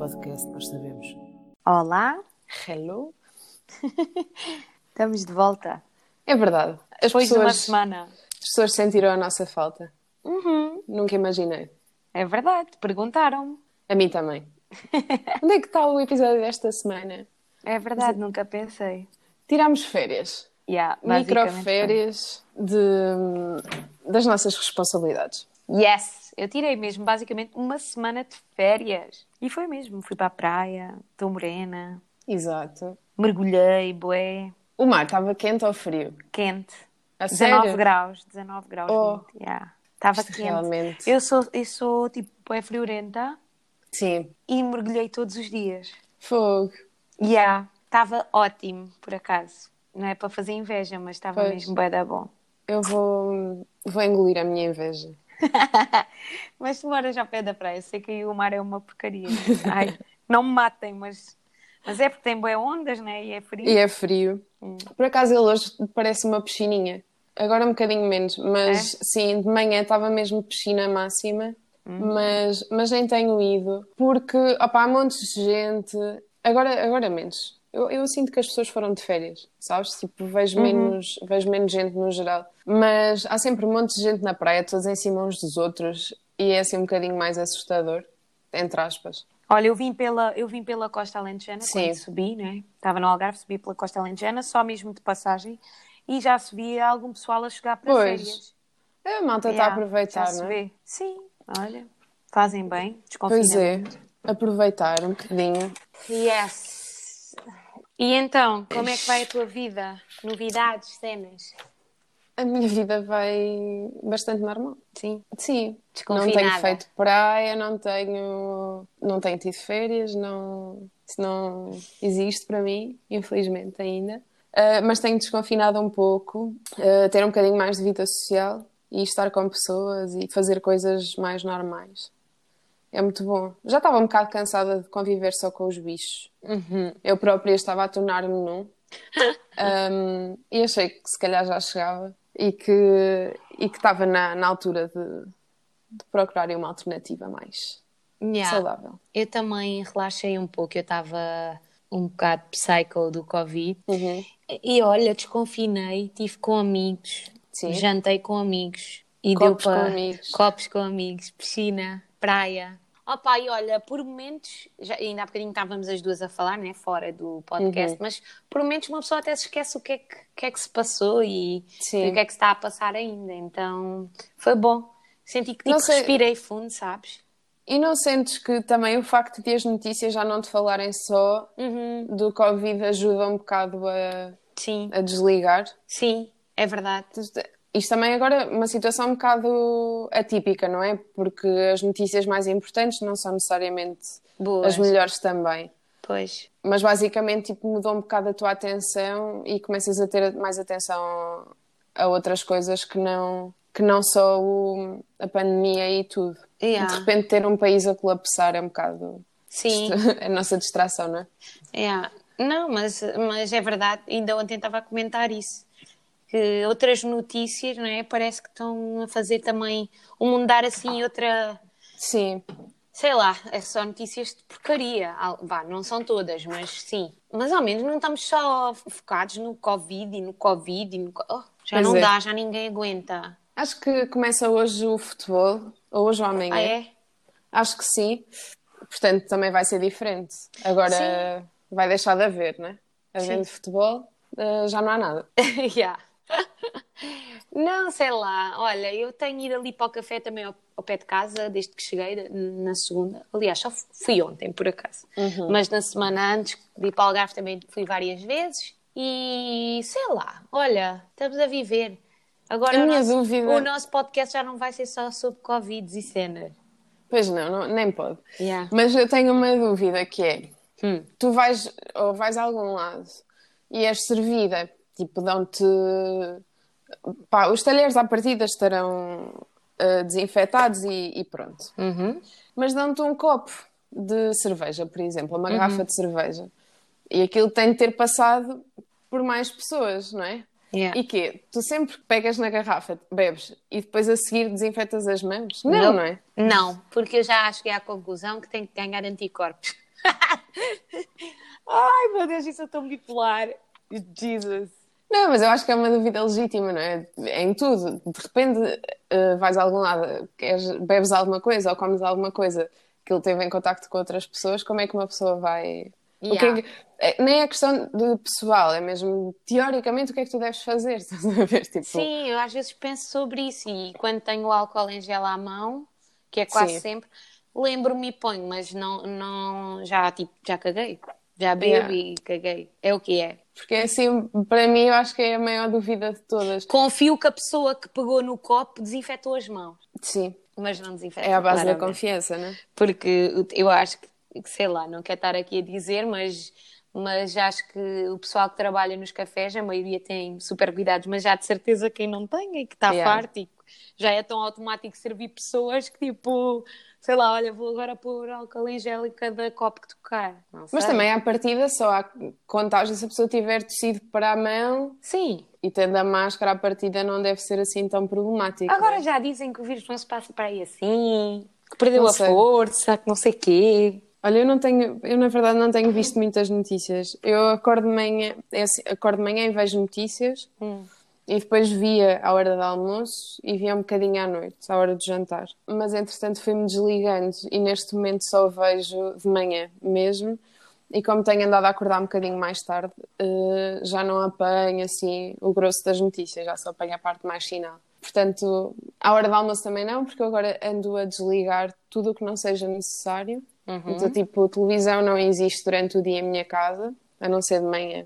podcast, nós sabemos. Olá, Hello? estamos de volta. É verdade. As Depois de uma pessoas, semana. as pessoas sentiram a nossa falta. Uhum, Nunca imaginei. é verdade, perguntaram-me. A mim também. Onde é que está o episódio desta semana? É verdade, nunca pensei. Tirámos férias. Yeah, Microférias de, das nossas responsabilidades. Yes! Eu tirei mesmo basicamente uma semana de férias. E foi mesmo. Fui para a praia, estou morena, Exato. mergulhei, bué, O mar estava quente ou frio? quente. A 19 sério? graus, 19 graus. Oh. 20, yeah. Estava quente. realmente. Eu sou, eu sou tipo, bué friorenta Sim. e mergulhei todos os dias. Fogo. Yeah, estava ótimo, por acaso. Não é para fazer inveja, mas estava mesmo bem da bom. Eu vou, vou engolir a minha inveja. mas tu moras ao pé da praia, sei que aí o mar é uma porcaria. Ai, não me matem, mas, mas é porque tem boas ondas, né? E é frio. E é frio. Hum. Por acaso ele hoje parece uma piscininha. Agora um bocadinho menos, mas É? sim, de manhã estava mesmo piscina máxima. Hum. Mas, mas nem tenho ido porque opá, há montes de gente. Agora, agora menos. Eu, eu sinto que as pessoas foram de férias, sabes? Tipo, vejo, Uhum. menos, vejo menos gente no geral. Mas há sempre um monte de gente na praia, todos em cima uns dos outros, e é assim um bocadinho mais assustador, entre aspas. Olha, eu vim pela, eu vim pela Costa Alentejana Sim. quando subi, né? Estava no Algarve, subi pela Costa Alentejana, só mesmo de passagem, e já via algum pessoal a chegar para Pois, férias. A malta está Yeah, a aproveitar, já não é? vê. Sim, olha, fazem bem, Pois desconfinamento. é, aproveitar um bocadinho. Yes. E então, como é que vai a tua vida? Novidades, cenas? A minha vida vai bastante normal. Sim. Sim, não tenho feito praia, não tenho, não tenho tido férias, não, isso não existe para mim, infelizmente ainda. Ah, mas tenho desconfinado um pouco, ah, ter um bocadinho mais de vida social e estar com pessoas e fazer coisas mais normais. É muito bom. Já estava um bocado cansada de conviver só com os bichos. Uhum. Eu própria estava a tornar-me num. Um, e achei que se calhar já chegava e que, e que estava na, na altura de, de procurar uma alternativa mais Yeah. saudável. Eu também relaxei um pouco, eu estava um bocado psycho do Covid. Uhum. E olha, desconfinei, estive com amigos, Sim. jantei com amigos. E Copos deu para com amigos. Copos com amigos, piscina, praia. Opa, e olha, por momentos, já, ainda há bocadinho estávamos as duas a falar, né, fora do podcast, Uhum. mas por momentos uma pessoa até se esquece o que é que, que, é que se passou e, e o que é que se está a passar ainda. Então, foi bom. Senti que tipo, sei- respirei fundo, sabes? E não sentes que também o facto de as notícias já não te falarem só Uhum. do Covid ajuda um bocado a, Sim, a desligar? sim, é verdade. Isto também agora é uma situação um bocado atípica, não é? Porque as notícias mais importantes não são necessariamente Boas. as melhores também. Pois. Mas basicamente tipo, mudou um bocado a tua atenção e começas a ter mais atenção a outras coisas que não, que não só o- a pandemia e tudo. Yeah. De repente ter um país a colapsar é um bocado Sim. a nossa distração, não é? Yeah. Não, mas, mas é verdade, ainda ontem estava a comentar isso. Que outras notícias, não é? Parece que estão a fazer também o mundo dar assim outra. Sim, Sei lá, é só notícias de porcaria. Vá, não são todas, mas sim. Mas ao menos não estamos só focados no Covid e no Covid e no. Oh, já Pois não é. dá, já ninguém aguenta. acho que começa hoje o futebol, ou hoje ou amanhã. Ah, é? Acho que sim. Portanto, também vai ser diferente. Agora Sim. vai deixar de haver, né? Havendo futebol, eh, já não há nada. Yeah. Não, sei lá. Olha, eu tenho ido ali para o café também ao, ao pé de casa, desde que cheguei na segunda. Aliás, só fu- fui ontem, por acaso. Mas na semana antes de ir para o Algarve também fui várias vezes. E sei lá, olha, estamos a viver. Agora A o nosso, o nosso podcast já não vai ser só sobre Covid e cenas. Pois não, não- nem pode. Yeah. Mas eu tenho uma dúvida que é: Hum. tu vais ou vais a algum lado e és servida, tipo, dão-te. Pá, os talheres à partida estarão eh, desinfetados e, e pronto. Uhum. Mas dão-te um copo de cerveja, por exemplo, uma garrafa de cerveja. E aquilo tem de ter passado por mais pessoas, não é? Yeah. E quê? Tu sempre pegas na garrafa, bebes e depois a seguir desinfetas as mãos? Não, não, é? Não, porque eu já cheguei à conclusão que tenho que ganhar anticorpos. Ai, meu Deus, isso é tão bipolar. Jesus. Não, mas eu acho que é uma dúvida legítima, não é? É em tudo. De repente uh, vais a algum lado, queres, bebes alguma coisa ou comes alguma coisa que ele teve em contacto com outras pessoas, como é que uma pessoa vai. Yeah. O que é que... é, nem é questão de pessoal, é mesmo teoricamente o que é que tu deves fazer, estás a ver? Tipo... Sim, eu às vezes penso sobre isso e quando tenho o álcool em gel à mão, que é quase Sim. sempre, lembro-me e ponho, mas não, não já, tipo, já caguei. Já bebo Yeah. e caguei. É o que é. Porque assim, para mim, eu acho que é a maior dúvida de todas. Confio que a pessoa que pegou no copo desinfetou as mãos, Sim, mas não desinfeta. é a base da claramente. confiança, né? Porque eu acho que, sei lá, não quero estar aqui a dizer, mas, mas acho que o pessoal que trabalha nos cafés, a maioria tem super cuidados, mas já de certeza quem não tem e que está Yeah. farto e que já é tão automático servir pessoas que tipo, sei lá, olha, vou agora pôr álcool em gel em cada copo que tocar. Mas também à partida só há contágio se a pessoa tiver tossido para a mão Sim. e tendo a máscara à partida não deve ser assim tão problemático. Agora né? já dizem que o vírus não se passa para aí assim, que perdeu Não a sei. força, que não sei quê. Olha, eu não tenho, eu na verdade não tenho visto muitas notícias. Eu acordo de manhã, é assim, acordo de manhã e vejo notícias Hum. E depois via à hora do almoço e via um bocadinho à noite, à hora do jantar. Mas entretanto fui-me desligando e neste momento só vejo de manhã mesmo. E como tenho andado a acordar um bocadinho mais tarde, eh, já não apanho assim o grosso das notícias, já só apanho a parte mais final. Portanto, à hora do almoço também não, porque eu agora ando a desligar tudo o que não seja necessário. Então, tipo, televisão não existe durante o dia em minha casa, a não ser de manhã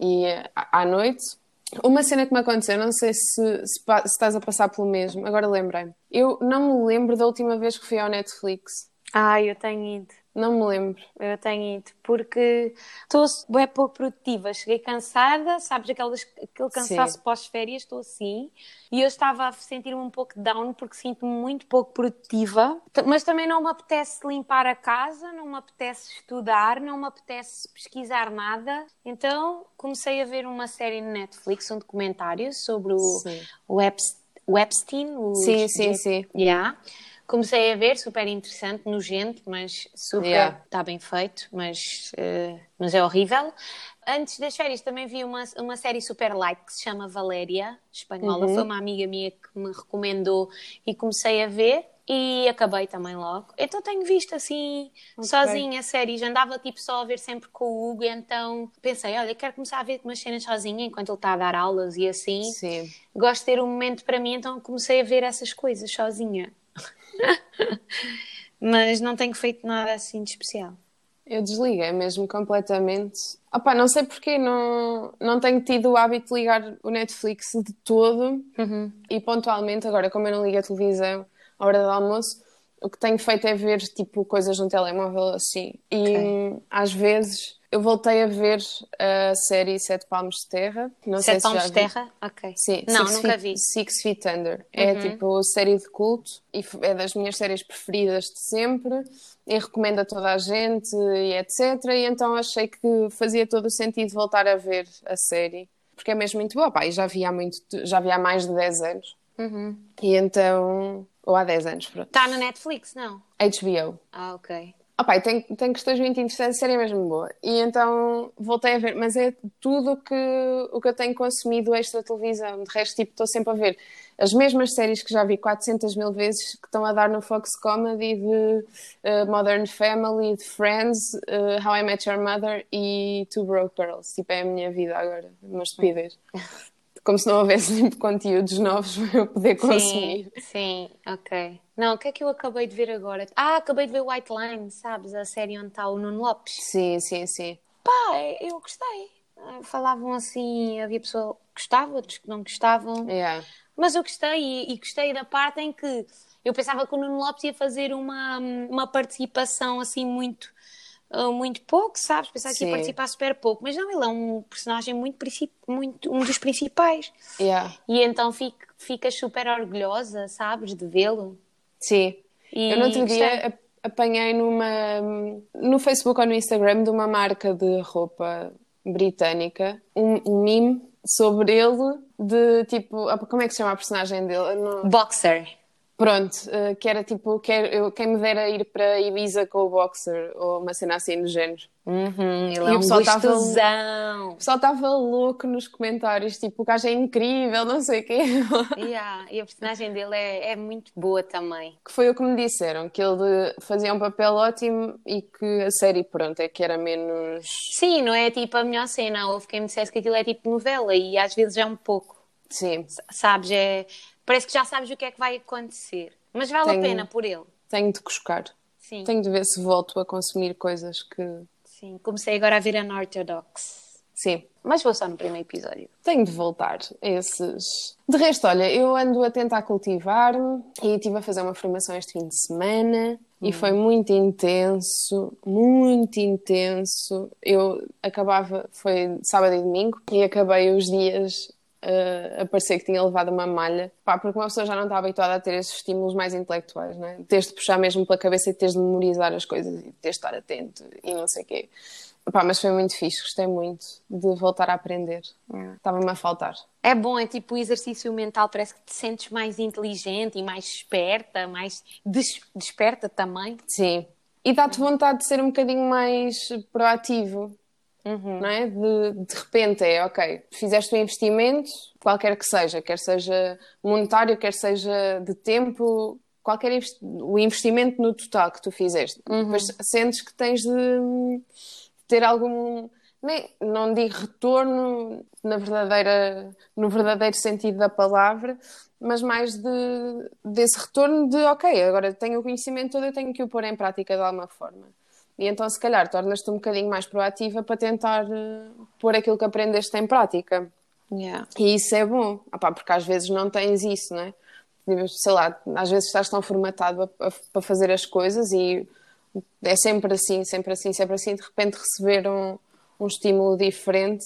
e eh, à noite. Uma cena que me aconteceu, não sei se, se, se estás a passar pelo mesmo, agora lembrei-me. Eu não me lembro da última vez que fui ao Netflix. Ah, eu tenho ido. Não me lembro. Eu tenho ido, porque estou bem pouco produtiva. Cheguei cansada, sabes, aquelas, aquele cansaço pós-férias, estou assim. E eu estava a sentir-me um pouco down, porque sinto-me muito pouco produtiva. Mas também não me apetece limpar a casa, não me apetece estudar, não me apetece pesquisar nada. Então comecei a ver uma série no Netflix, um documentário sobre o, o, o Epstein. O Sim, sim, sim. Yeah. Comecei a ver, super interessante, nojento, mas super. Yeah. Está bem feito, mas, eh, mas é horrível. Antes das férias também vi uma, uma série super light que se chama Valéria, espanhola. Uhum. Foi uma amiga minha que me recomendou e comecei a ver e acabei também logo. Então tenho visto assim, sozinha, séries. Andava tipo só a ver sempre com o Hugo, então pensei, olha, quero começar a ver umas cenas sozinha enquanto ele está a dar aulas e assim. Sim. Gosto de ter um momento para mim, então comecei a ver essas coisas sozinha. Mas não tenho feito nada assim de especial. Eu desliguei mesmo completamente. Opá, não sei porque não, não tenho tido o hábito de ligar o Netflix de todo e pontualmente, agora como eu não ligo a televisão à hora do almoço, o que tenho feito é ver tipo coisas no telemóvel assim. E Ok. hum, às vezes eu voltei a ver a série Sete Palmos de Terra. Não Sete palmos de terra? Ok. Sim, Não, Six nunca Feet- vi. Uhum. Six Feet Under. É tipo série de culto e é das minhas séries preferidas de sempre e recomendo a toda a gente e etc. E então achei que fazia todo o sentido voltar a ver a série porque é mesmo muito boa. Pá, e já vi há, muito, já vi há mais de 10 anos. Uhum. E então. Ou há 10 anos, pronto. Está no Netflix, não? HBO. Ah, ok. Opa, tem, tem questões muito interessantes, a série é mesmo boa. E então voltei a ver, mas é tudo o que, o que eu tenho consumido extra televisão. De resto, tipo, estou sempre a ver as mesmas séries que já vi 400 mil vezes que estão a dar no Fox Comedy de uh, Modern Family, de Friends, uh, How I Met Your Mother e Two Broke Girls. Tipo, é a minha vida agora, uma estupidez. Como se não houvesse tipo, conteúdos novos para eu poder consumir. Sim, sim, ok. Não, o que é que eu acabei de ver agora? Ah, acabei de ver White Line, sabes? A série onde está o Nuno Lopes. Sim, sim, sim. Pá, eu gostei. Ah, Falavam assim, havia pessoa que gostava, outros que não gostavam. Yeah. Mas eu gostei e, e gostei da parte em que eu pensava que o Nuno Lopes ia fazer uma, uma participação assim muito, muito pouco, sabes? Pensava que ia participar super pouco, mas não, ele é um personagem muito, muito um dos principais. Yeah. E então fico, ficas super orgulhosa, sabes, de vê-lo. Sim. E Eu no outro dia ap- apanhei numa no Facebook ou no Instagram de uma marca de roupa britânica um, um meme sobre ele, de tipo, como é que se chama a personagem dele? Não... Boxer. Pronto, uh, que era tipo, quer, eu, quem me dera ir para Ibiza com o Boxer, ou uma cena assim do género. Uhum, ele e é um gostosão. Tava, o pessoal estava louco nos comentários, tipo, o gajo é incrível, não sei o quê. Yeah, e a personagem dele é, é muito boa também. Que foi o que me disseram, que ele fazia um papel ótimo e que a série, pronto, é que era menos... Sim, não é tipo a melhor cena, houve quem me dissesse que aquilo é tipo novela e às vezes é um pouco. Sim. Sabes, é parece que já sabes o que é que vai acontecer. Mas vale tenho, a pena por ele. Tenho de cuscar. Sim. Tenho de ver se volto a consumir coisas que. Sim, comecei agora a ver Unorthodox. Sim. Mas vou só no primeiro episódio. Tenho de voltar a esses. De resto, olha, eu ando a tentar cultivar-me e estive a fazer uma formação este fim de semana hum. e foi muito intenso, muito intenso. Eu acabava, foi sábado e domingo, e acabei os dias uh, a parecer que tinha levado uma malha, pá, porque uma pessoa já não está habituada a ter esses estímulos mais intelectuais, não é? Tens de puxar mesmo pela cabeça e tens de memorizar as coisas e tens de estar atento e não sei o quê. Pá, mas foi muito fixe, gostei muito de voltar a aprender. Estava-me a faltar. É bom, é tipo o exercício mental, parece que te sentes mais inteligente e mais esperta, mais des desperta também. Sim. E dá-te vontade de ser um bocadinho mais proativo. Uhum. Não é? De, de repente é, ok, fizeste um investimento, qualquer que seja, quer seja monetário, quer seja de tempo, qualquer investi o investimento no total que tu fizeste. Uhum. Depois sentes que tens de, de ter algum, nem, não digo retorno na verdadeira, no verdadeiro sentido da palavra, mas mais de, desse retorno de, ok, agora tenho o conhecimento todo, eu tenho que o pôr em prática de alguma forma. E então, se calhar, tornas-te um bocadinho mais proativa para tentar uh, pôr aquilo que aprendeste em prática. Yeah. E isso é bom, Opá, porque às vezes não tens isso, não é? Tipo, sei lá, às vezes estás tão formatado para fazer as coisas e é sempre assim, sempre assim, sempre assim. De repente, receber um, um estímulo diferente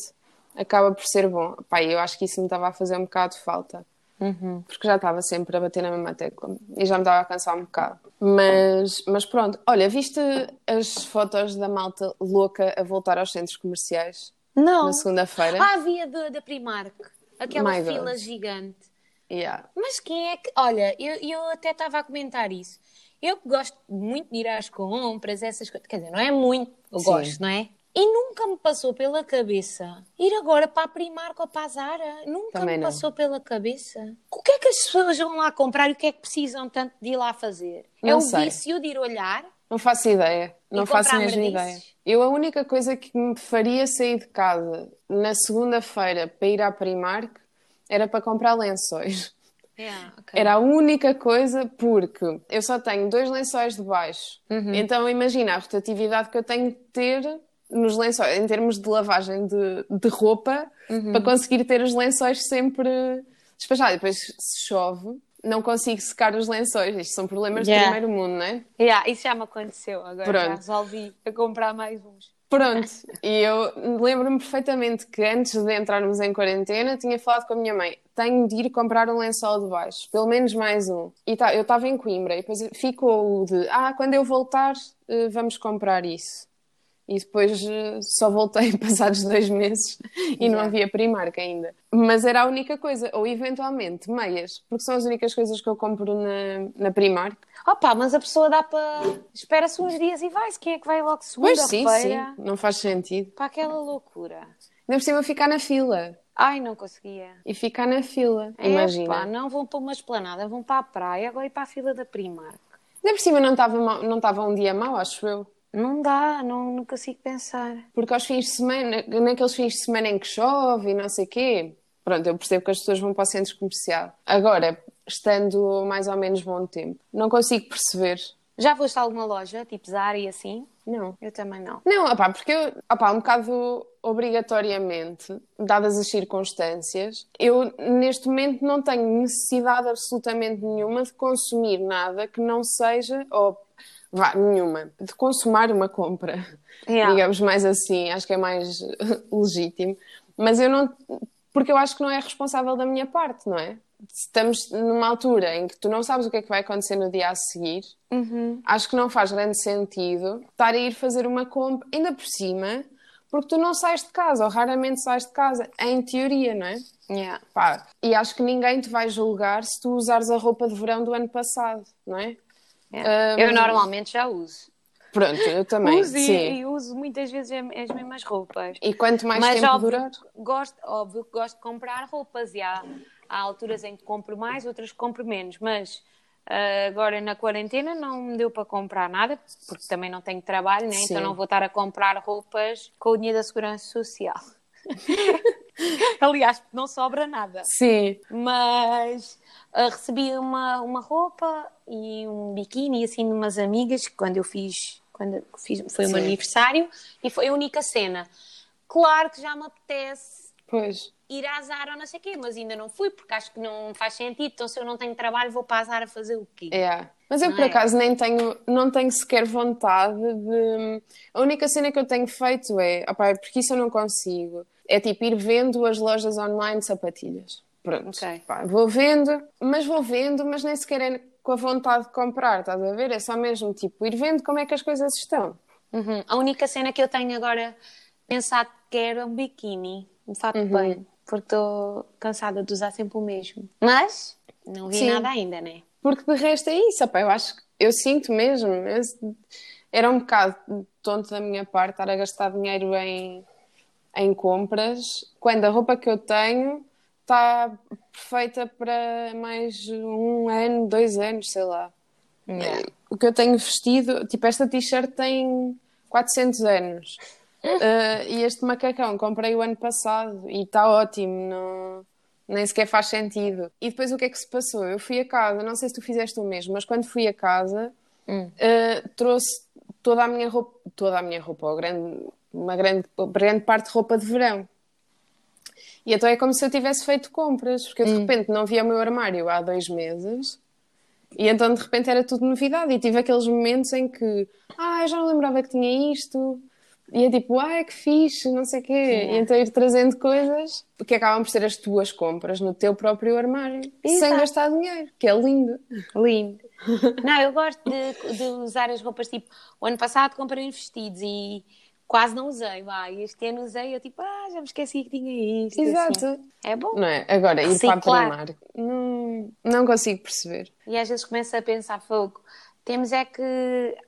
acaba por ser bom. Opá, eu acho que isso me estava a fazer um bocado de falta. Uhum. Porque já estava sempre a bater na mesma tecla e já me estava a cansar um bocado. Mas, mas pronto, olha, viste as fotos da malta louca a voltar aos centros comerciais? Não. Na segunda-feira? Ah, havia da Primark. Aquela My fila God. gigante. Yeah. Mas quem é que. Olha, eu, eu até estava a comentar isso. Eu gosto muito de ir às compras, essas coisas. Quer dizer, não é muito, eu Sim. gosto, não é? E nunca me passou pela cabeça ir agora para a Primark ou para a Zara. Nunca Também me não. passou pela cabeça. O que é que as pessoas vão lá comprar e o que é que precisam tanto de ir lá fazer? Não é o sei. vício de ir olhar? Não faço ideia. Não faço mesmo ideia. Eu a única coisa que me faria sair de casa na segunda-feira para ir à Primark era para comprar lençóis. Yeah, okay. Era a única coisa porque eu só tenho dois lençóis de baixo. Uhum. Então imagina a rotatividade que eu tenho de ter nos lençóis, em termos de lavagem de, de roupa, uhum. para conseguir ter os lençóis sempre despachados. Depois, se chove, não consigo secar os lençóis. Isto são problemas yeah. do primeiro mundo, não é? Yeah, isso já me aconteceu. Agora Pronto. já resolvi a comprar mais uns. Pronto, e eu lembro-me perfeitamente que antes de entrarmos em quarentena tinha falado com a minha mãe: tenho de ir comprar um lençol de baixo, pelo menos mais um. E tá, eu estava em Coimbra e depois ficou o de: ah, quando eu voltar, eh, vamos comprar isso e depois eh, só voltei passados dois meses e não havia Primark ainda. Mas era a única coisa, ou eventualmente meias, porque são as únicas coisas que eu compro na, na Primark. Opa, mas a pessoa dá para. Espera-se uns dias e vai-se. Quem é que vai logo segunda-feira? Pois sim, sim, não faz sentido. Para aquela loucura. Ainda por cima ficar na fila. Ai, não conseguia. E ficar na fila, é, imagina. Pá, não vão para uma esplanada, vão para a praia, agora ir para a fila da Primark. Ainda por cima não estava não estava um dia mau, acho eu. Não dá, não, não consigo pensar. Porque aos fins de semana, naqueles fins de semana em que chove e não sei o quê, pronto, eu percebo que as pessoas vão para o centro comercial. Agora, estando mais ou menos bom tempo, não consigo perceber. Já foste a alguma loja, tipo Zara e assim? Não. Eu também não. Não, opá, porque eu, opá, um bocado obrigatoriamente, dadas as circunstâncias, eu neste momento não tenho necessidade absolutamente nenhuma de consumir nada que não seja, ou vá, nenhuma, de consumar uma compra, yeah. digamos mais assim, acho que é mais legítimo, mas eu não, porque eu acho que não é responsável da minha parte, não é? Estamos numa altura em que tu não sabes o que é que vai acontecer no dia a seguir, uhum. acho que não faz grande sentido estar a ir fazer uma compra, ainda por cima, porque tu não sais de casa, ou raramente sais de casa, em teoria, não é? Yeah. Pá, e acho que ninguém te vai julgar se tu usares a roupa de verão do ano passado, não é? Um, eu normalmente já uso. Pronto, eu também. Uso e, e uso muitas vezes as mesmas roupas. E quanto mais Mas tempo óbvio, durar. Gosto, óbvio que gosto de comprar roupas e há, há alturas em que compro mais, outras que compro menos. Mas ah, agora na quarentena não me deu para comprar nada, porque também não tenho trabalho, né? Então não vou estar a comprar roupas com o dinheiro da Segurança Social. Aliás, não sobra nada. Sim. Mas ah, recebi uma, uma roupa e um biquíni assim de umas amigas quando eu fiz, quando fiz, foi o meu aniversário e foi a única cena. Claro que já me apetece Pois. Ir à Zara ou não sei o quê, mas ainda não fui porque acho que não faz sentido. Então, se eu não tenho trabalho, vou para a Zara fazer o quê? É. Mas eu, Não por é? acaso, nem tenho, não tenho sequer vontade de. A única cena que eu tenho feito é. Opá, é porque isso eu não consigo. É tipo ir vendo as lojas online de sapatilhas. Pronto. Ok. Pá, vou vendo, mas vou vendo, mas nem sequer é com a vontade de comprar, estás a ver? É só mesmo tipo ir vendo como é que as coisas estão. Uhum. A única cena que eu tenho agora pensado que quero é um biquíni, um fato Uhum. de banho, porque estou cansada de usar sempre o mesmo. Mas não vi Sim. nada ainda, né? Porque de resto é isso, opá, eu acho que eu sinto mesmo. eu- era um bocado tonto da minha parte estar a gastar dinheiro em, em compras quando a roupa que eu tenho está perfeita para mais um ano, dois anos, sei lá. Yeah. O que eu tenho vestido, tipo, esta t-shirt tem 400 anos. Uh, e este macacão comprei o ano passado e está ótimo, não, nem sequer faz sentido. E depois o que é que se passou? Eu fui a casa, não sei se tu fizeste o mesmo, mas quando fui a casa uh, trouxe toda a minha roupa, toda a minha roupa, ou grande, uma grande, grande parte de roupa de verão. E então é como se eu tivesse feito compras, porque eu de repente não via o meu armário há dois meses. E então de repente era tudo novidade. E tive aqueles momentos em que, ah, eu já não lembrava que tinha isto. E é tipo, ai que fixe, não sei o quê. E então ir trazendo coisas que acabam por ser as tuas compras no teu próprio armário, sem Exato. gastar dinheiro, que é lindo. Lindo. Não, eu gosto de, de usar as roupas tipo. O ano passado comprei uns vestidos e quase não usei. Vai, este ano usei, eu tipo, ah, já me esqueci que tinha isto. Exato. assim. É bom. Não é? Agora, ir para a claro. Primark, não, não consigo perceber. E às vezes começa a pensar, fogo. Temos é que,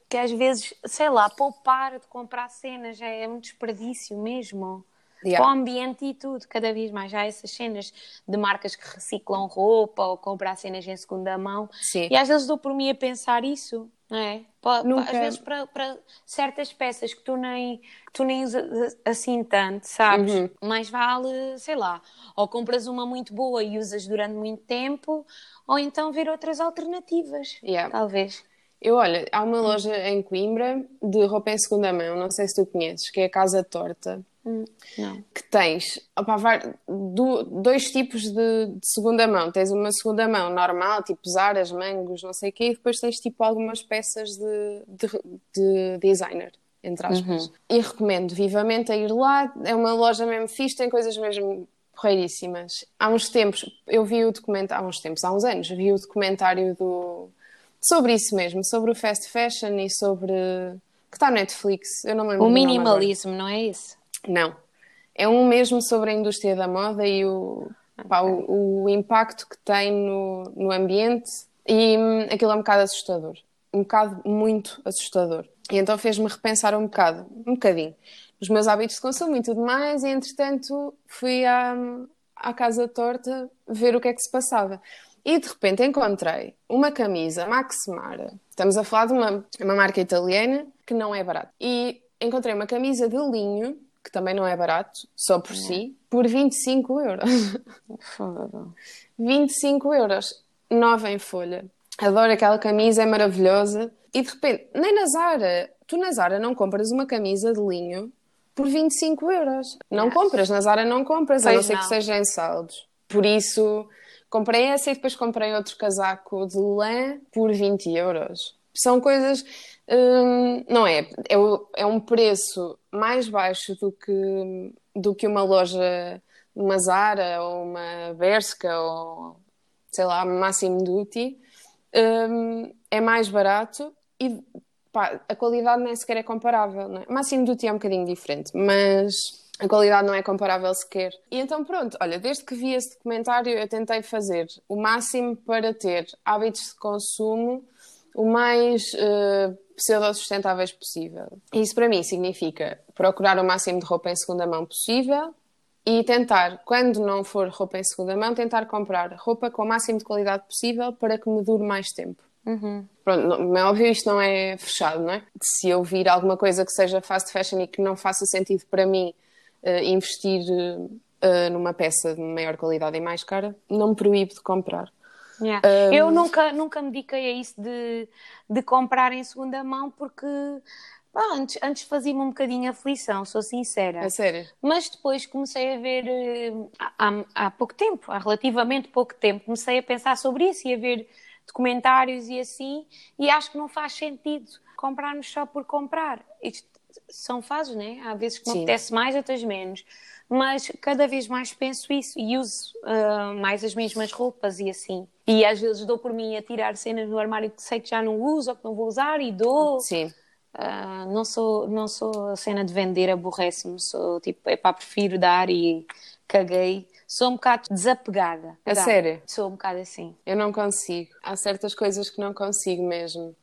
que às vezes, sei lá, poupar de comprar cenas é um desperdício mesmo. Yeah. Para o ambiente e tudo, cada vez mais. Já há essas cenas de marcas que reciclam roupa ou comprar cenas em segunda mão. Sim. E às vezes dou por mim a pensar isso, não é? Pa- pa- Nunca- Às vezes para, para certas peças que tu nem, que tu nem usas assim tanto, sabes? Uhum. Mais vale, sei lá, ou compras uma muito boa e usas durante muito tempo, ou então ver outras alternativas, Yeah. talvez. Eu, olha, há uma loja em Coimbra de roupa em segunda mão, não sei se tu conheces, que é a Casa Torta, Não. que tens do- dois tipos de, de segunda mão. Tens uma segunda mão normal, tipo zaras, mangos, não sei o quê, e depois tens tipo algumas peças de, de, de designer, entre aspas. E recomendo vivamente a ir lá, é uma loja mesmo fixe, tem coisas mesmo porreiríssimas. Há uns tempos, eu vi o documentário, há uns tempos, há uns anos, vi o documentário do sobre isso mesmo, sobre o fast fashion e sobre. que está na Netflix, eu não me lembro O minimalismo, não é isso? Não. É um mesmo sobre a indústria da moda e o, pá, o, o impacto que tem no, no ambiente e hum, aquilo é um bocado assustador. Um bocado muito assustador. E então fez-me repensar um bocado, um bocadinho, os meus hábitos de consumo e tudo mais e entretanto fui à, à Casa Torta ver o que é que se passava. E de repente encontrei uma camisa Max Mara. Estamos a falar de uma, uma marca italiana que não é barata. E encontrei uma camisa de linho, que também não é barato, só por si, por 25 euros. Fogo. 25 euros. Nova em folha. Adoro aquela camisa, é maravilhosa. E de repente, nem na Zara, tu na Zara não compras uma camisa de linho por 25 euros. Não Yes. compras, na Zara não compras, a Pois não ser que seja em saldos. Por isso, comprei essa e depois comprei outro casaco de lã por 20 euros. São coisas. hum, não é? É, é um preço mais baixo do que, do que uma loja, uma Zara ou uma Bershka ou sei lá, Massimo Dutti. Hum, é mais barato e pá, a qualidade nem sequer é comparável, não é? O máximo do é um bocadinho diferente, mas a qualidade não é comparável sequer. E então pronto, olha, desde que vi esse documentário eu tentei fazer o máximo para ter hábitos de consumo o mais uh, pseudo-sustentáveis possível. Isso para mim significa procurar o máximo de roupa em segunda mão possível e tentar, quando não for roupa em segunda mão, tentar comprar roupa com o máximo de qualidade possível para que me dure mais tempo. Uhum. Pronto, é óbvio, isto não é fechado, não é? Se eu vir alguma coisa que seja fast fashion e que não faça sentido para mim uh, investir uh, numa peça de maior qualidade e mais cara, não me proíbo de comprar. Yeah. Um... Eu nunca, nunca me dediquei a isso de, de comprar em segunda mão porque antes, antes fazia-me um bocadinho aflição, sou sincera. É sério? Mas depois comecei a ver eh, há, há pouco tempo, há relativamente pouco tempo, comecei a pensar sobre isso e a ver documentários e assim, e acho que não faz sentido comprarmos só por comprar. Isto são fases, né? Há vezes que me apetece mais, outras menos. Mas cada vez mais penso isso e uso uh, mais as mesmas roupas e assim. E às vezes dou por mim a tirar cenas no armário que sei que já não uso ou que não vou usar e dou. Sim. Uh, não sou não sou a cena de vender aborrece-me sou tipo é pá prefiro dar e caguei sou um bocado desapegada a sério sou um bocado assim eu não consigo há certas coisas que não consigo mesmo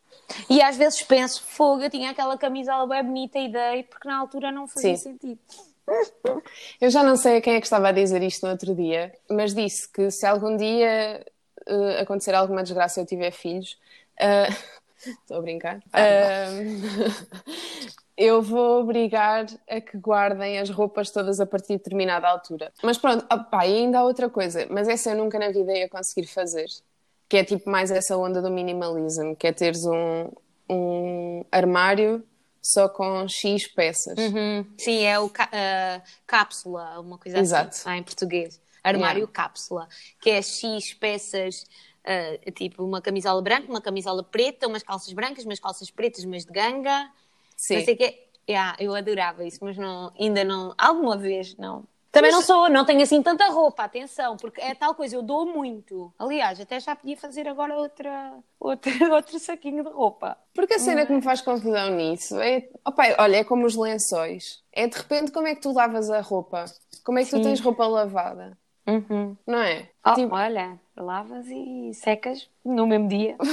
e às vezes penso fogo eu tinha aquela camisola bem bonita e dei porque na altura não fazia Sim. sentido eu já não sei a quem é que estava a dizer isto no outro dia, mas disse que se algum dia uh, acontecer alguma desgraça e eu tiver filhos, uh, estou a brincar, uh, eu vou obrigar a que guardem as roupas todas a partir de determinada altura. Mas pronto, opa, e ainda há outra coisa, mas essa eu nunca na vida ia conseguir fazer, que é tipo mais essa onda do minimalismo, que é teres um, um armário só com X peças. Uhum. Sim, é o uh, cápsula, uma coisa assim, Exato. assim, ah, em português. Armário yeah. cápsula, que é X peças, uh, tipo uma camisola branca, uma camisola preta, umas calças brancas, umas calças pretas, umas de ganga. Sim. Não sei que yeah, eu adorava isso, mas não, ainda não, alguma vez não. Também não sou, não tenho assim tanta roupa, atenção, porque é tal coisa, eu dou muito. Aliás, até já podia fazer agora outra, outra, outro saquinho de roupa. Porque a cena que me faz confusão nisso é, opa, olha, é como os lençóis. É de repente como é que tu lavas a roupa? Como é que Sim. tu tens roupa lavada? Uhum. Não é? Oh, tipo... Olha, lavas e secas no mesmo dia.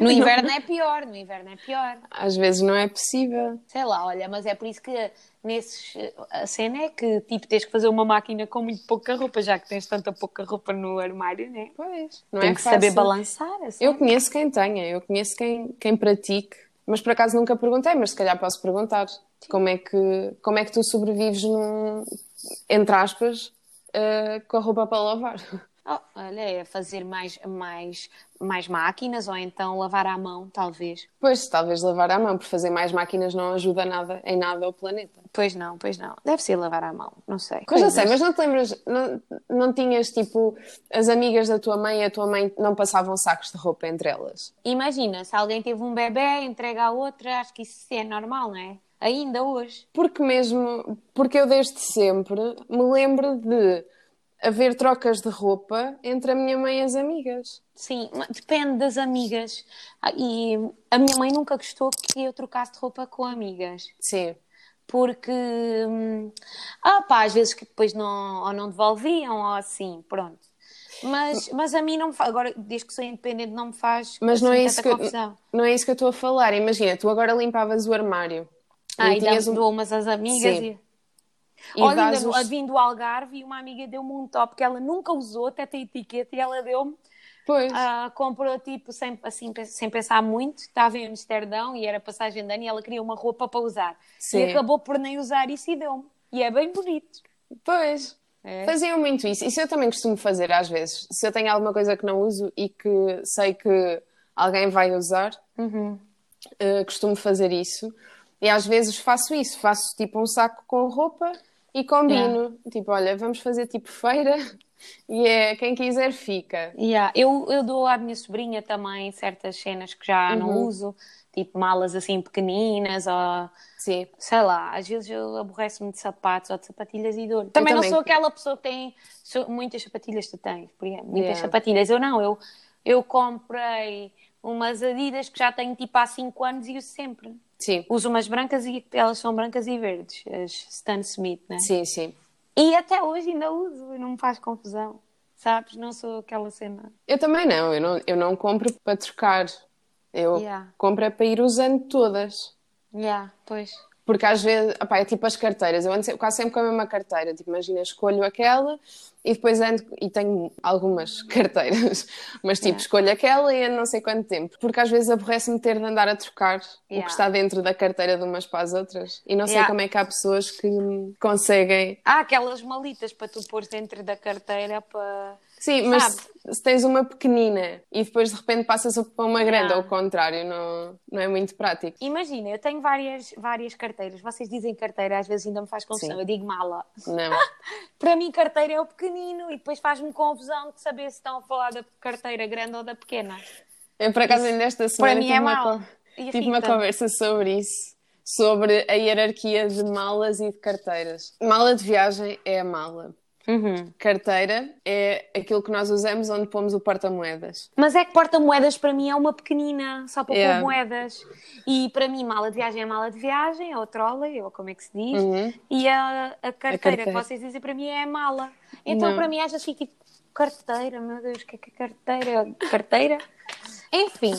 No inverno é pior, no inverno é pior. Às vezes não é possível. Sei lá, olha, mas é por isso que nesses a cena é que tipo tens que fazer uma máquina com muito pouca roupa, já que tens tanta pouca roupa no armário, né? Pois. Não Tem é que fácil. saber balançar. Assim. Eu conheço quem tenha, eu conheço quem, quem pratique, mas por acaso nunca perguntei, mas se calhar posso perguntar. Como é que, como é que tu sobrevives num, entre aspas, uh, com a roupa para lavar? Oh, olha, é fazer mais, mais, mais máquinas ou então lavar à mão, talvez. Pois, talvez lavar à mão, porque fazer mais máquinas não ajuda nada, em nada ao planeta. Pois não, pois não. Deve ser lavar à mão, não sei. Pois não sei, mas não te lembras, não, não tinhas tipo, as amigas da tua mãe e a tua mãe não passavam sacos de roupa entre elas? Imagina, se alguém teve um bebê, entrega a outra, acho que isso é normal, não é? Ainda hoje. Porque mesmo, porque eu desde sempre me lembro de haver trocas de roupa entre a minha mãe e as amigas. Sim, depende das amigas. Ah, e a minha mãe nunca gostou que eu trocasse de roupa com amigas. Sim. Porque, hum, ah pá, às vezes que depois não, ou não devolviam, ou assim, pronto. Mas, mas a mim não me faz, agora desde que sou independente não me faz mas não assim, é isso que confusão. não é isso que eu estou a falar. Imagina, tu agora limpavas o armário. Ah, e, e um... umas às amigas Sim. e... E Olha, ainda os... vim do Algarve e uma amiga deu-me um top que ela nunca usou, até tem etiqueta, e ela deu-me. Pois. Uh, comprou tipo sem, assim, sem pensar muito, estava em Amsterdão e era passagem de ano e ela queria uma roupa para usar. Sim. E acabou por nem usar isso e deu-me. E é bem bonito. Pois. É. Faziam muito isso. Isso eu também costumo fazer às vezes. Se eu tenho alguma coisa que não uso e que sei que alguém vai usar, uhum. uh, costumo fazer isso. E às vezes faço isso. Faço tipo um saco com roupa e combino. Yeah. Tipo, olha, vamos fazer tipo feira e é quem quiser fica. Yeah. Eu, eu dou à minha sobrinha também certas cenas que já uhum. não uso, tipo malas assim pequeninas ou. Sim. Sei lá, às vezes eu aborreço-me de sapatos ou de sapatilhas e dou. Também, também não sou aquela pessoa que tem muitas sapatilhas, tu tens, por exemplo, muitas yeah. sapatilhas. Eu não, eu, eu comprei umas Adidas que já tenho tipo há 5 anos e uso sempre. Sim. Uso umas brancas e elas são brancas e verdes, as Stan Smith, né? Sim, sim. E até hoje ainda uso e não me faz confusão, sabes? Não sou aquela cena. Eu também não, eu não, eu não compro para trocar. Eu Yeah. compro é para ir usando todas. Yeah, pois. Porque às vezes, opá, é tipo as carteiras. Eu ando se- quase sempre com a mesma carteira. Tipo, imagina, escolho aquela e depois ando. E tenho algumas carteiras. Mas tipo, Yeah. escolho aquela e ando não sei quanto tempo. Porque às vezes aborrece-me ter de andar a trocar o Yeah. que está dentro da carteira de umas para as outras. E não sei Yeah. como é que há pessoas que conseguem. Há aquelas malitas para tu pôr dentro da carteira para. Sim, mas Sabe? se, tens uma pequenina e depois de repente passas para uma grande, ou ao contrário, não, não é muito prático. Imagina, eu tenho várias, várias carteiras. Vocês dizem carteira, às vezes ainda me faz confusão. Sim. Eu digo mala. Não. Para mim, carteira é o pequenino e depois faz-me confusão de saber se estão a falar da carteira grande ou da pequena. Eu, por acaso, ainda esta semana Para mim tive, é uma, tive uma conversa sobre isso, sobre a hierarquia de malas e de carteiras. Mala de viagem é a mala. Uhum. Carteira é aquilo que nós usamos onde pomos o porta-moedas. Mas é que porta-moedas para mim é uma pequenina, só para Yeah. pôr moedas. E para mim, mala de viagem é mala de viagem, ou trolley, ou como é que se diz. Uhum. E a, a, carteira carteira. que vocês dizem para mim é mala. Então Não. para mim, vezes fico tipo, carteira, meu Deus, o que é que é carteira? Carteira? Enfim.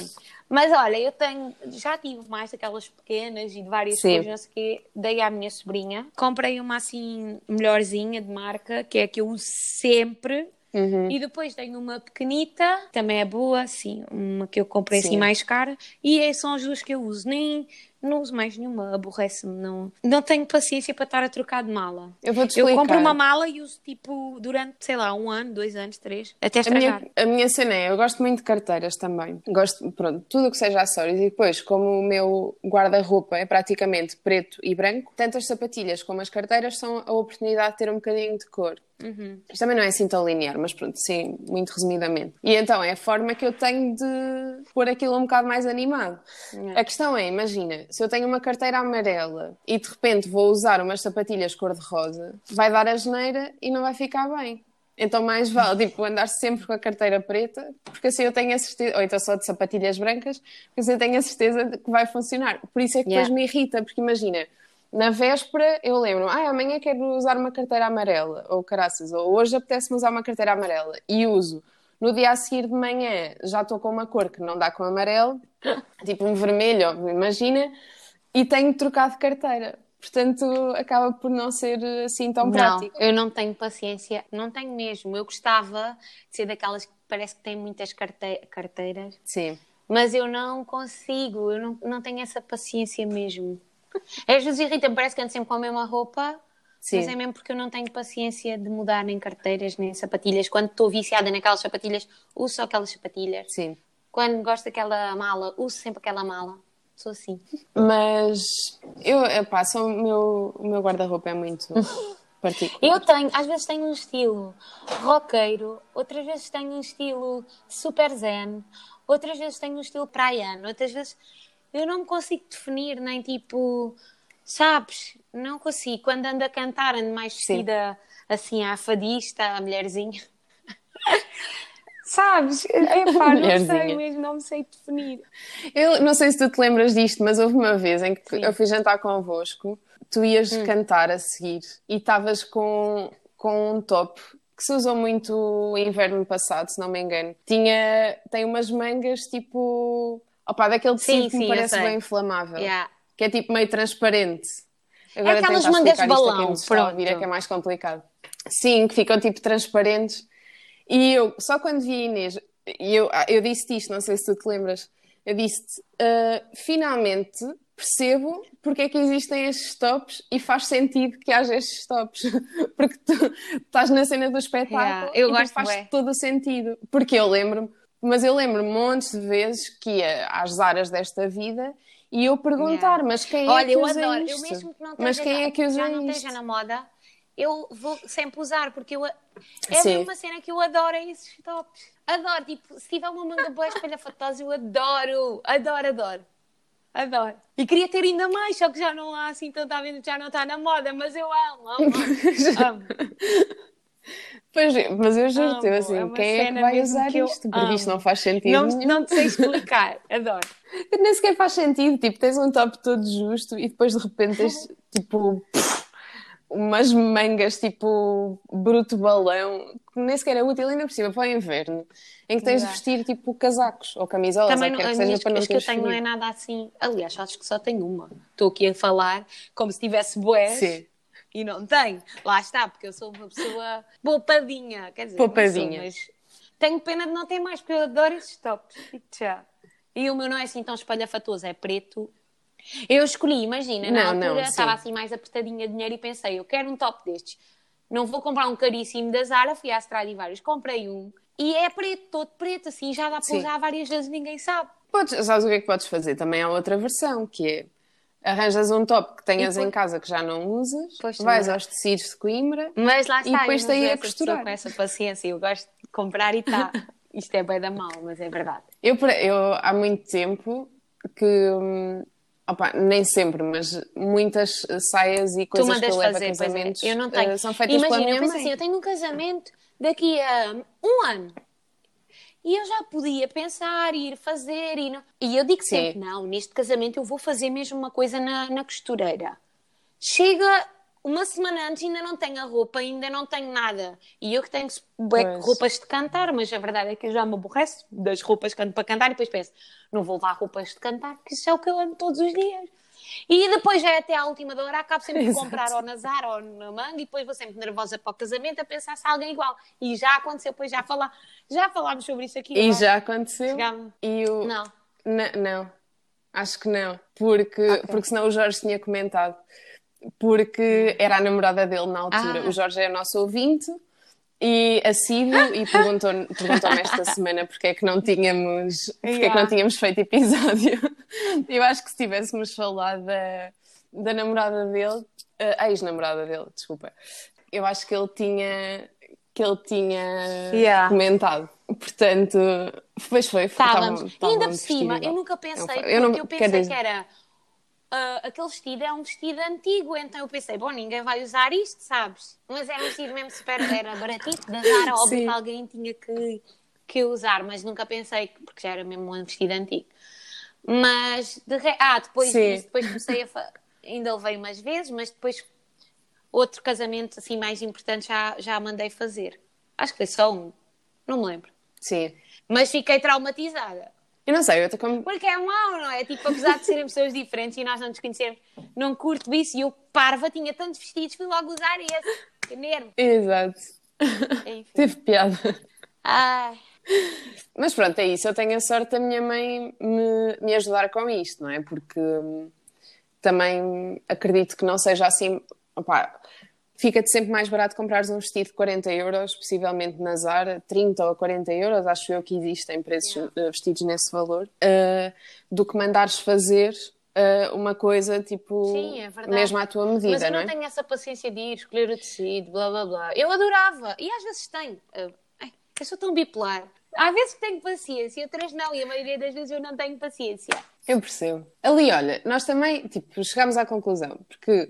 Mas olha, eu tenho, já tive mais daquelas pequenas e de várias Sim. coisas, não sei o quê, dei à minha sobrinha. Comprei uma assim, melhorzinha de marca, que é a que eu uso sempre. Uhum. E depois tenho uma pequenita, também é boa, sim, uma que eu comprei assim Sim. mais cara. E é- são as duas que eu uso. Nem não uso mais nenhuma, aborrece-me. Não, não tenho paciência para estar a trocar de mala. Eu vou-te Eu explicar. compro uma mala e uso tipo durante, sei lá, um ano, dois anos, três, até A estragar. minha, a minha cena é, eu gosto muito de carteiras também. Gosto, pronto, tudo o que seja acessórios. E depois, como o meu guarda-roupa é praticamente preto e branco, tanto as sapatilhas como as carteiras são a oportunidade de ter um bocadinho de cor. Uhum. Isto também não é assim tão linear, mas pronto, sim, muito resumidamente. E então é a forma que eu tenho de pôr aquilo um bocado mais animado. Yeah. A questão é, imagina, se eu tenho uma carteira amarela e de repente vou usar umas sapatilhas cor-de-rosa, vai dar a geneira e não vai ficar bem. Então mais vale, tipo, andar sempre com a carteira preta, porque assim eu tenho a certeza, ou então só de sapatilhas brancas, porque assim eu tenho a certeza de que vai funcionar. Por isso é que depois Yeah. me irrita, porque imagina, na véspera eu lembro, ah, amanhã quero usar uma carteira amarela, ou caraças, ou hoje apetece-me usar uma carteira amarela, e uso. No dia a seguir de manhã já estou com uma cor que não dá com amarelo, tipo um vermelho, imagina, e tenho de trocar de carteira. Portanto, acaba por não ser assim tão Não, prático. eu não tenho paciência, não tenho mesmo. Eu gostava de ser daquelas que parece que têm muitas carte- carteiras, Sim. mas eu não consigo, eu não, não tenho essa paciência mesmo. Às vezes irrita-me, parece que ando sempre com a mesma roupa, Sim. mas é mesmo porque eu não tenho paciência de mudar nem carteiras, nem sapatilhas. Quando estou viciada naquelas sapatilhas, uso só aquelas sapatilhas. Sim. Quando gosto daquela mala, uso sempre aquela mala. Sou assim. Mas eu, epá, só o meu, o meu guarda-roupa é muito particular. Eu tenho, às vezes tenho um estilo roqueiro, outras vezes tenho um estilo super zen, outras vezes tenho um estilo praiano, outras vezes eu não me consigo definir, nem tipo, sabes? Não consigo. Quando ando a cantar, ando mais vestida assim, à fadista, à mulherzinha. Sabes? Epá, não sei mesmo, não me sei definir. Eu não sei se tu te lembras disto, mas houve uma vez em que Sim. eu fui jantar convosco, tu ias cantar a seguir e estavas com, com um top que se usou muito o inverno passado, se não me engano. Tinha, tem umas mangas tipo. Opa, daquele Sim, tecido que me sim, eu parece bem inflamável. Yeah. Que é tipo meio transparente. aquelas tentar mangas explicar isto a quem balão, ouvir, é pronto. que é mais complicado. Sim, que ficam tipo transparentes. E eu, só quando vi a Inês, e eu, ah, eu disse-te isto, não sei se tu te lembras, eu disse-te, "Ah, finalmente percebo porque é que existem estes tops e faz sentido que haja estes tops. Porque tu estás na cena do espetáculo Yeah, eu e gosto faz todo o sentido. Porque eu lembro-me, mas eu lembro-me montes de vezes que ia às Zaras desta vida e eu perguntar, mas quem é Olha, que eu usa adoro. isto? Eu mesmo que não mas quem é que usa já não esteja na moda, eu vou sempre usar, porque eu, é Sim. uma cena que eu adoro é esses tops. Adoro, tipo, se tiver uma manga boa espalhafatosa, eu adoro, adoro, adoro. Adoro. E queria ter ainda mais, só que já não há assim tanta venda, já não está na moda, mas eu amo, amo, amo. Pois, mas eu juro-te, assim, é quem é que vai usar que isto? Porque isto não faz sentido. Não, nenhum. não te sei explicar, adoro. Nem sequer faz sentido. Tipo, tens um top todo justo e depois de repente tens tipo umas mangas tipo bruto balão que nem sequer é útil ainda por cima para o inverno. Em que tens de vestir tipo casacos ou camisolas, Também ou não, quer que seja para não que eu tenho não é nada assim. Aliás, acho que só tenho uma. Estou aqui a falar como se tivesse boés. Sim. E não tenho. Lá está, porque eu sou uma pessoa poupadinha. Quer dizer, não Poupadinha. sou, mas tenho pena de não ter mais, porque eu adoro esses tops. Já. E o meu não é assim tão espalhafatoso, é preto. Eu escolhi, imagina, na Não, não, altura estava assim mais apertadinha de dinheiro e pensei, eu quero um top destes. Não vou comprar um caríssimo da Zara, fui à Stradivarius, comprei um. E é preto, todo preto, assim, já dá para usar várias vezes, ninguém sabe. Podes, sabes o que é que podes fazer? Também há outra versão, que é arranjas um top que tenhas E depois- em casa que já não usas, Pois, vais aos tecidos de Coimbra Mas lá E está, depois não tem sou a costurar. com essa paciência. Eu gosto de comprar e tá. Isto é bem da mal, mas é verdade. Eu, eu há muito tempo que, hum, opa, nem sempre, mas muitas saias e coisas que eu levo fazer, a pois é. casamentos Eu não tenho. eh, são feitas pela Imagina, minha eu penso mãe. assim, eu tenho um casamento daqui a um ano. E eu já podia pensar, ir fazer e não... E eu digo Sim. sempre, não, neste casamento eu vou fazer mesmo uma coisa na, na costureira. Chega uma semana antes ainda não tenho a roupa, ainda não tenho nada. E eu que tenho Pois. roupas de cantar, mas a verdade é que eu já me aborreço das roupas que ando para cantar e depois penso, não vou levar roupas de cantar, porque isso é o que eu ando todos os dias. E depois já é até à última da hora, acabo sempre de comprar ou na Zara ou na Manga e depois vou sempre nervosa para o casamento a pensar se há alguém igual. E já aconteceu, depois já, falar, já falámos sobre isso aqui. E não é? já aconteceu. Chegámos- E o... Não. N- não, acho que não, porque, porque senão o Jorge tinha comentado. Porque era a namorada dele na altura. Ah. O Jorge é o nosso ouvinte e assíduo e perguntou- perguntou-me esta semana porque é que não tínhamos, porque é que Yeah. não tínhamos feito episódio. Eu acho que se tivéssemos falado da, da namorada dele, a ex-namorada dele, desculpa, eu acho que ele tinha que ele tinha Yeah. comentado. Portanto, pois foi. Estávamos. estava- E estava ainda por cima, eu nunca pensei, eu não- eu pensei dizer- que era ah, aquele vestido é um vestido antigo, então eu pensei, bom, ninguém vai usar isto, sabes? Mas era um vestido mesmo super, era baratito, da Zara, óbvio que alguém tinha que, que usar, mas nunca pensei, que- porque já era mesmo um vestido antigo. Mas, de re... ah, depois Sim. disso, depois comecei a, fa- ainda levei umas vezes, mas depois outro casamento assim mais importante já, já mandei fazer. Acho que foi só um, não me lembro. Sim. Mas fiquei traumatizada. Eu não sei, eu estou como. Porque é mau, não é? Tipo, apesar de serem pessoas diferentes e nós não nos conhecermos, não curto isso. E eu, parva, tinha tantos vestidos, fui logo usar esse. Que nervo. Exato. Enfim. Teve piada. Ai, Mas pronto, é isso. Eu tenho a sorte da minha mãe me, me ajudar com isto, não é? Porque hum, também acredito que não seja assim. Opá, Fica-te sempre mais barato comprares um vestido de 40 euros, possivelmente na Zara, 30 ou 40 euros, acho eu que existem preços eh, vestidos nesse valor, eh, do que mandares fazer eh, uma coisa tipo Sim, é verdade. mesmo à tua medida, mas eu não, não é? tenho essa paciência de ir escolher o tecido, blá blá blá. Eu adorava. E às vezes tenho. Ai, eu sou tão bipolar. Às vezes tenho paciência, outras não. E a maioria das vezes eu não tenho paciência. Eu percebo. Ali, olha, nós também, tipo, chegámos à conclusão, porque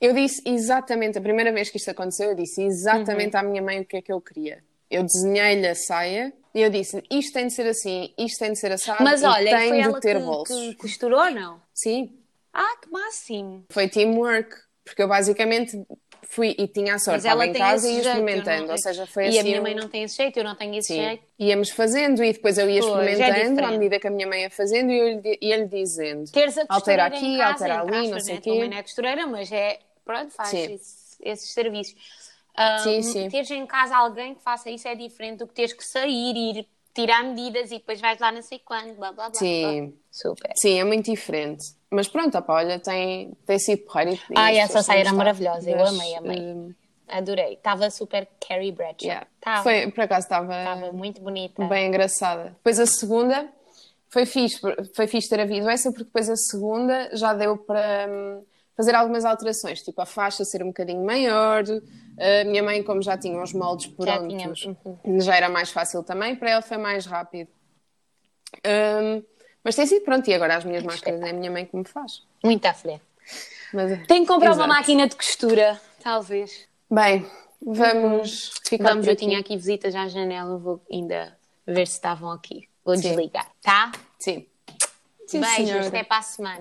eu disse exatamente, a primeira vez que isto aconteceu, eu disse exatamente à minha mãe o que é que eu queria. Eu desenhei-lhe a saia e eu disse, isto tem de ser assim, isto tem de ser assado Mas e olha, tem foi de ela ter que, bolsos. que costurou ou não? Sim, Ah, que máximo. foi teamwork, porque eu basicamente fui e tinha a sorte, estava em casa e ia não- experimentando, ou seja, foi e assim... a minha um- mãe não tem esse jeito, eu não tenho esse Sim. jeito. Íamos fazendo e depois eu ia é experimentando à diferente. medida que a minha mãe ia fazendo e eu ia- ia-lhe dizendo. Teres a Altera aqui, casa, altera ali, não sei né? o Tua mãe quê. não é costureira, mas é, pronto, faz esse- esses serviços. Ah, Sim, sim. Teres em casa alguém que faça isso é diferente do que teres que sair, ir tirar medidas e depois vais lá não sei quando, blá blá blá. Sim. blá. Super. Sim, é muito diferente. Mas pronto, opa, olha, tem, tem sido porreiro. e- e Ah, essa saia era maravilhosa, eu amei, amei. hum, Adorei. Estava super Carrie Bradshaw. yeah. Estava Foi, por acaso estava muito bonita. bem engraçada. Depois a segunda foi fixe, foi fixe ter havido essa, porque depois a segunda já deu para hum, fazer algumas alterações, tipo a faixa ser um bocadinho maior. A minha mãe, como já tinha os moldes Já prontos, tínhamos, já era mais fácil também, para ela foi mais rápido. Hum, mas tem sido pronto, e agora as minhas máscaras é a minha mãe que me faz. Muito à frente. Mas, Tenho que comprar uma Exato. máquina de costura, talvez. Bem, Vamos ficar Vamos, eu tinha aqui visitas à janela, vou ainda ver se estavam aqui. Vou Sim. desligar, tá? Sim. Sim, Beijos, senhora. até para a semana.